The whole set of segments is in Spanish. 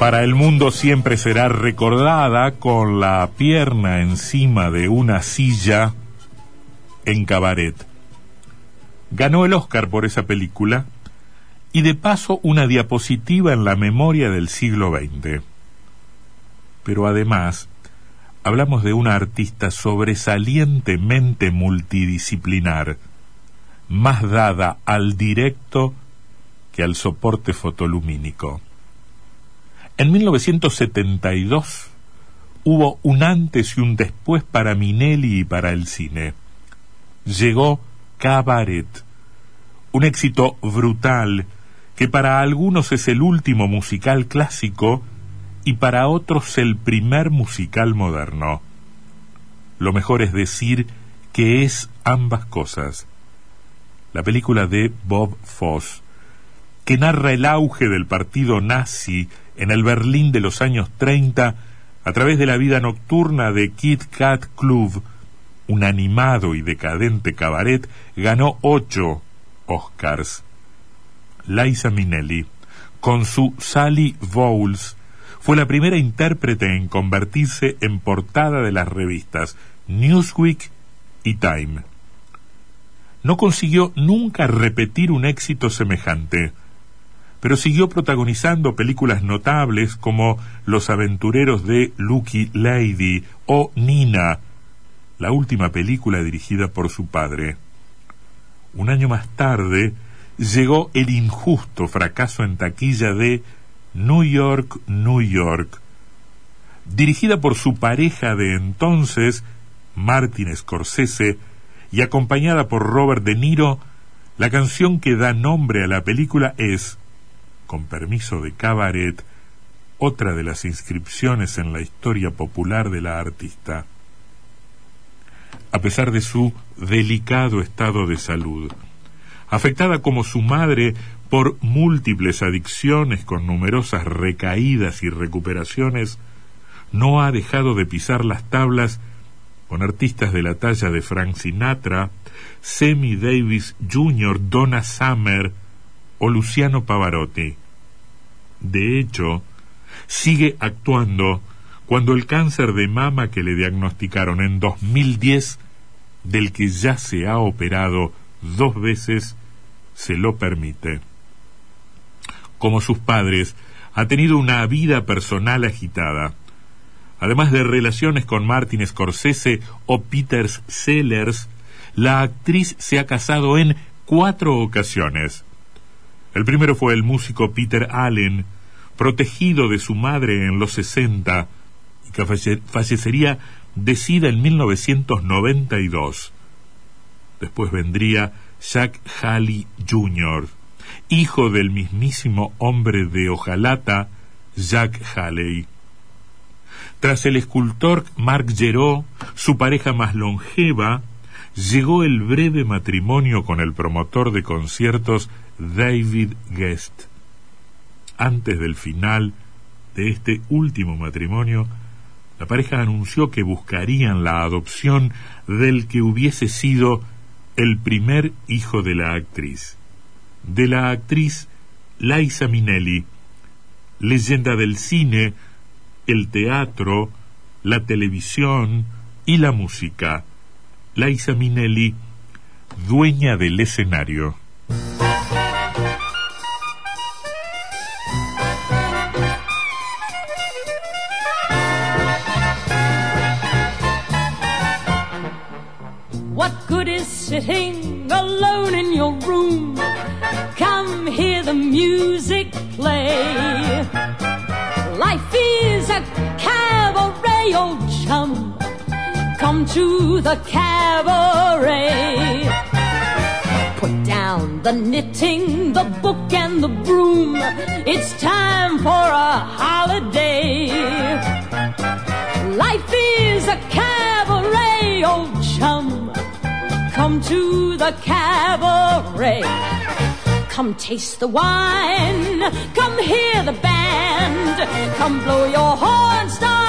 Para el mundo siempre será recordada con la pierna encima de una silla en cabaret. Ganó el Oscar por esa película y de paso una diapositiva en la memoria del siglo XX. Pero además, hablamos de una artista sobresalientemente multidisciplinar, más dada al directo que al soporte fotolumínico. En 1972 hubo un antes y un después para Minelli y para el cine. Llegó Cabaret, un éxito brutal que para algunos es el último musical clásico y para otros el primer musical moderno. Lo mejor es decir que es ambas cosas. La película de Bob Foss, que narra el auge del partido nazi en el Berlín de los años 30 a través de la vida nocturna de Kit Kat Club, un animado y decadente cabaret, ganó ocho Oscars. Liza Minnelli, con su Sally Bowles, fue la primera intérprete en convertirse en portada de las revistas Newsweek y Time. No consiguió nunca repetir un éxito semejante pero siguió protagonizando películas notables como Los aventureros de Lucky Lady o Nina, la última película dirigida por su padre. Un año más tarde llegó el injusto fracaso en taquilla de New York, New York, dirigida por su pareja de entonces, Martin Scorsese, y acompañada por Robert De Niro, la canción que da nombre a la película es con permiso de Cabaret, otra de las inscripciones en la historia popular de la artista. A pesar de su delicado estado de salud, afectada como su madre por múltiples adicciones con numerosas recaídas y recuperaciones, no ha dejado de pisar las tablas con artistas de la talla de Frank Sinatra, Sammy Davis Jr., Donna Summer, o Luciano Pavarotti. De hecho, sigue actuando cuando el cáncer de mama que le diagnosticaron en 2010, del que ya se ha operado dos veces, se lo permite. Como sus padres, ha tenido una vida personal agitada. Además de relaciones con Martin Scorsese o Peter Sellers, la actriz se ha casado en cuatro ocasiones. El primero fue el músico Peter Allen, protegido de su madre en los 60 y que fallecería de SIDA en 1992. Después vendría Jack Halley Jr., hijo del mismísimo hombre de hojalata, Jack Halley. Tras el escultor Marc Geraud, su pareja más longeva, llegó el breve matrimonio con el promotor de conciertos David Guest. Antes del final de este último matrimonio, la pareja anunció que buscarían la adopción del que hubiese sido el primer hijo de la actriz, de la actriz Liza Minnelli, leyenda del cine, el teatro, la televisión y la música. Laisa Minelli, dueña del escenario. What good is sitting alone in your room? Come hear the music play. Life is a cabaret, old chum. Come to the cabaret. Put down the knitting, the book, and the broom. It's time for a holiday. Life is a cabaret, old chum. Come to the cabaret. Come taste the wine. Come hear the band. Come blow your horn. Start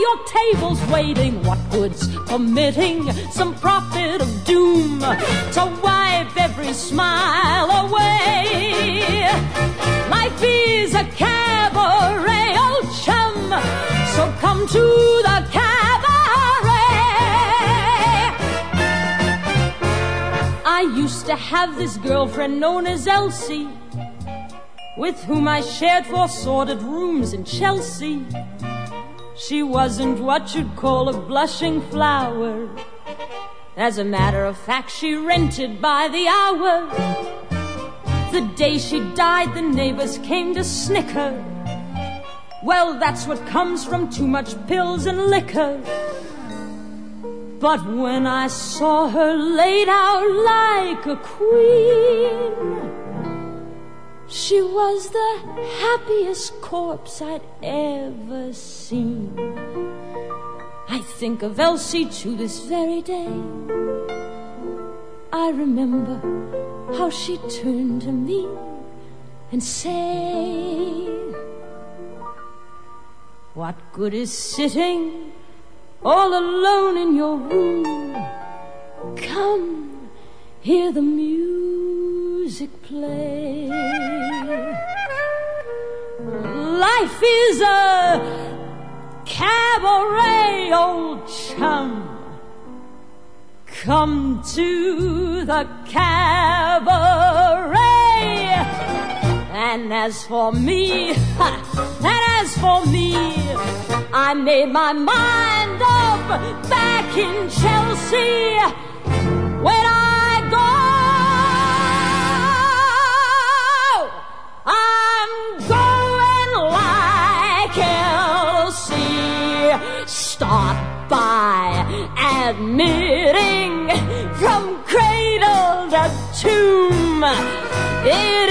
your table's waiting. What good's permitting some prophet of doom to wipe every smile away? Life is a cabaret, old chum. So come to the cabaret. I used to have this girlfriend known as Elsie, with whom I shared four sordid rooms in Chelsea. She wasn't what you'd call a blushing flower. As a matter of fact, she rented by the hour. The day she died, the neighbors came to snicker. Well, that's what comes from too much pills and liquor. But when I saw her laid out like a queen, she was the happiest corpse I'd ever seen. I think of Elsie to this very day. I remember how she turned to me and said, What good is sitting all alone in your room? Come, hear the music play. Life is a cabaret, old chum. Come to the cabaret. And as for me, and as for me, I made my mind up back in Chelsea Yeah.